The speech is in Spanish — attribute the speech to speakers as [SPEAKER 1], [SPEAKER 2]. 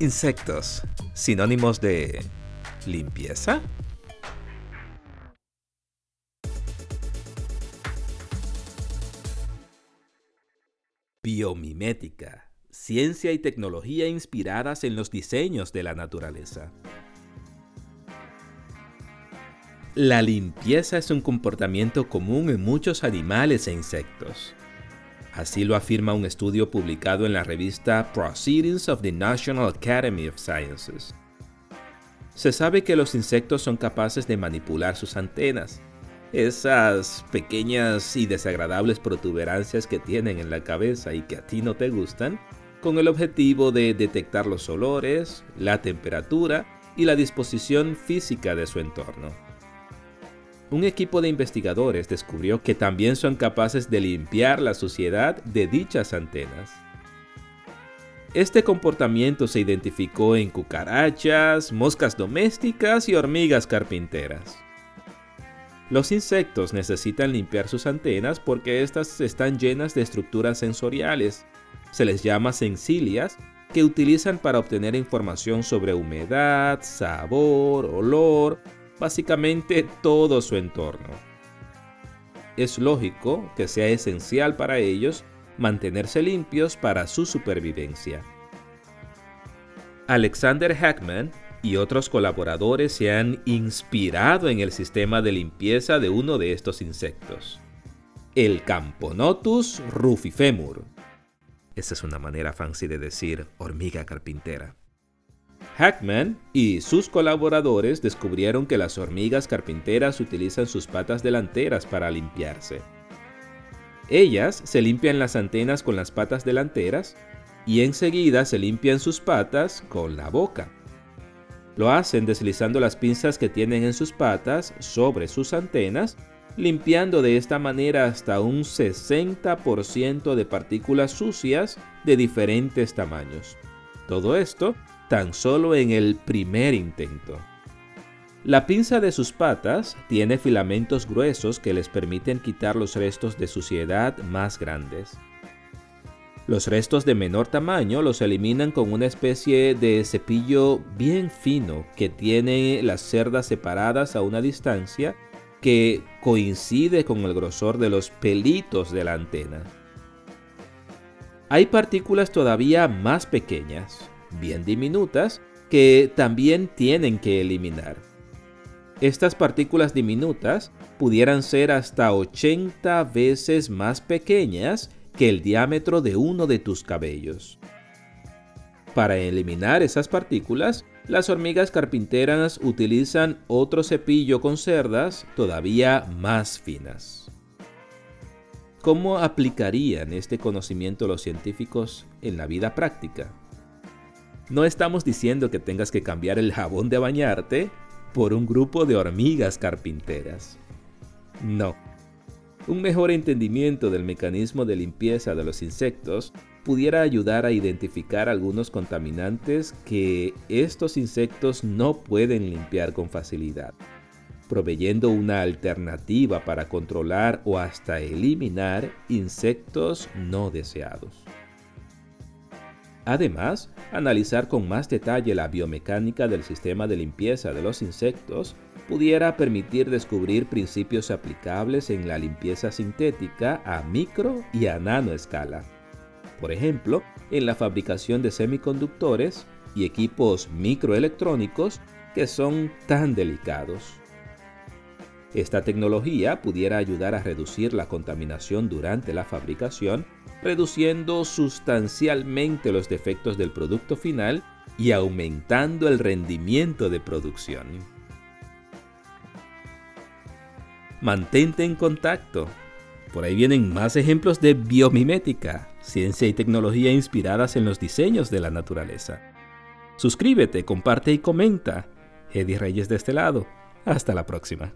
[SPEAKER 1] Insectos, sinónimos de limpieza. Biomimética, ciencia y tecnología inspiradas en los diseños de la naturaleza. La limpieza es un comportamiento común en muchos animales e insectos. Así lo afirma un estudio publicado en la revista Proceedings of the National Academy of Sciences. Se sabe que los insectos son capaces de manipular sus antenas, esas pequeñas y desagradables protuberancias que tienen en la cabeza y que a ti no te gustan, con el objetivo de detectar los olores, la temperatura y la disposición física de su entorno un equipo de investigadores descubrió que también son capaces de limpiar la suciedad de dichas antenas. Este comportamiento se identificó en cucarachas, moscas domésticas y hormigas carpinteras. Los insectos necesitan limpiar sus antenas porque éstas están llenas de estructuras sensoriales. Se les llama sensilias que utilizan para obtener información sobre humedad, sabor, olor básicamente todo su entorno. Es lógico que sea esencial para ellos mantenerse limpios para su supervivencia. Alexander Hackman y otros colaboradores se han inspirado en el sistema de limpieza de uno de estos insectos, el Camponotus rufifemur. Esa es una manera fancy de decir hormiga carpintera. Hackman y sus colaboradores descubrieron que las hormigas carpinteras utilizan sus patas delanteras para limpiarse. Ellas se limpian las antenas con las patas delanteras y enseguida se limpian sus patas con la boca. Lo hacen deslizando las pinzas que tienen en sus patas sobre sus antenas, limpiando de esta manera hasta un 60% de partículas sucias de diferentes tamaños. Todo esto tan solo en el primer intento. La pinza de sus patas tiene filamentos gruesos que les permiten quitar los restos de suciedad más grandes. Los restos de menor tamaño los eliminan con una especie de cepillo bien fino que tiene las cerdas separadas a una distancia que coincide con el grosor de los pelitos de la antena. Hay partículas todavía más pequeñas, bien diminutas que también tienen que eliminar. Estas partículas diminutas pudieran ser hasta 80 veces más pequeñas que el diámetro de uno de tus cabellos. Para eliminar esas partículas, las hormigas carpinteras utilizan otro cepillo con cerdas todavía más finas. ¿Cómo aplicarían este conocimiento los científicos en la vida práctica? No estamos diciendo que tengas que cambiar el jabón de bañarte por un grupo de hormigas carpinteras. No. Un mejor entendimiento del mecanismo de limpieza de los insectos pudiera ayudar a identificar algunos contaminantes que estos insectos no pueden limpiar con facilidad, proveyendo una alternativa para controlar o hasta eliminar insectos no deseados. Además, analizar con más detalle la biomecánica del sistema de limpieza de los insectos pudiera permitir descubrir principios aplicables en la limpieza sintética a micro y a nano escala. Por ejemplo, en la fabricación de semiconductores y equipos microelectrónicos que son tan delicados. Esta tecnología pudiera ayudar a reducir la contaminación durante la fabricación, reduciendo sustancialmente los defectos del producto final y aumentando el rendimiento de producción. Mantente en contacto. Por ahí vienen más ejemplos de biomimética, ciencia y tecnología inspiradas en los diseños de la naturaleza. Suscríbete, comparte y comenta. Eddie Reyes de este lado. Hasta la próxima.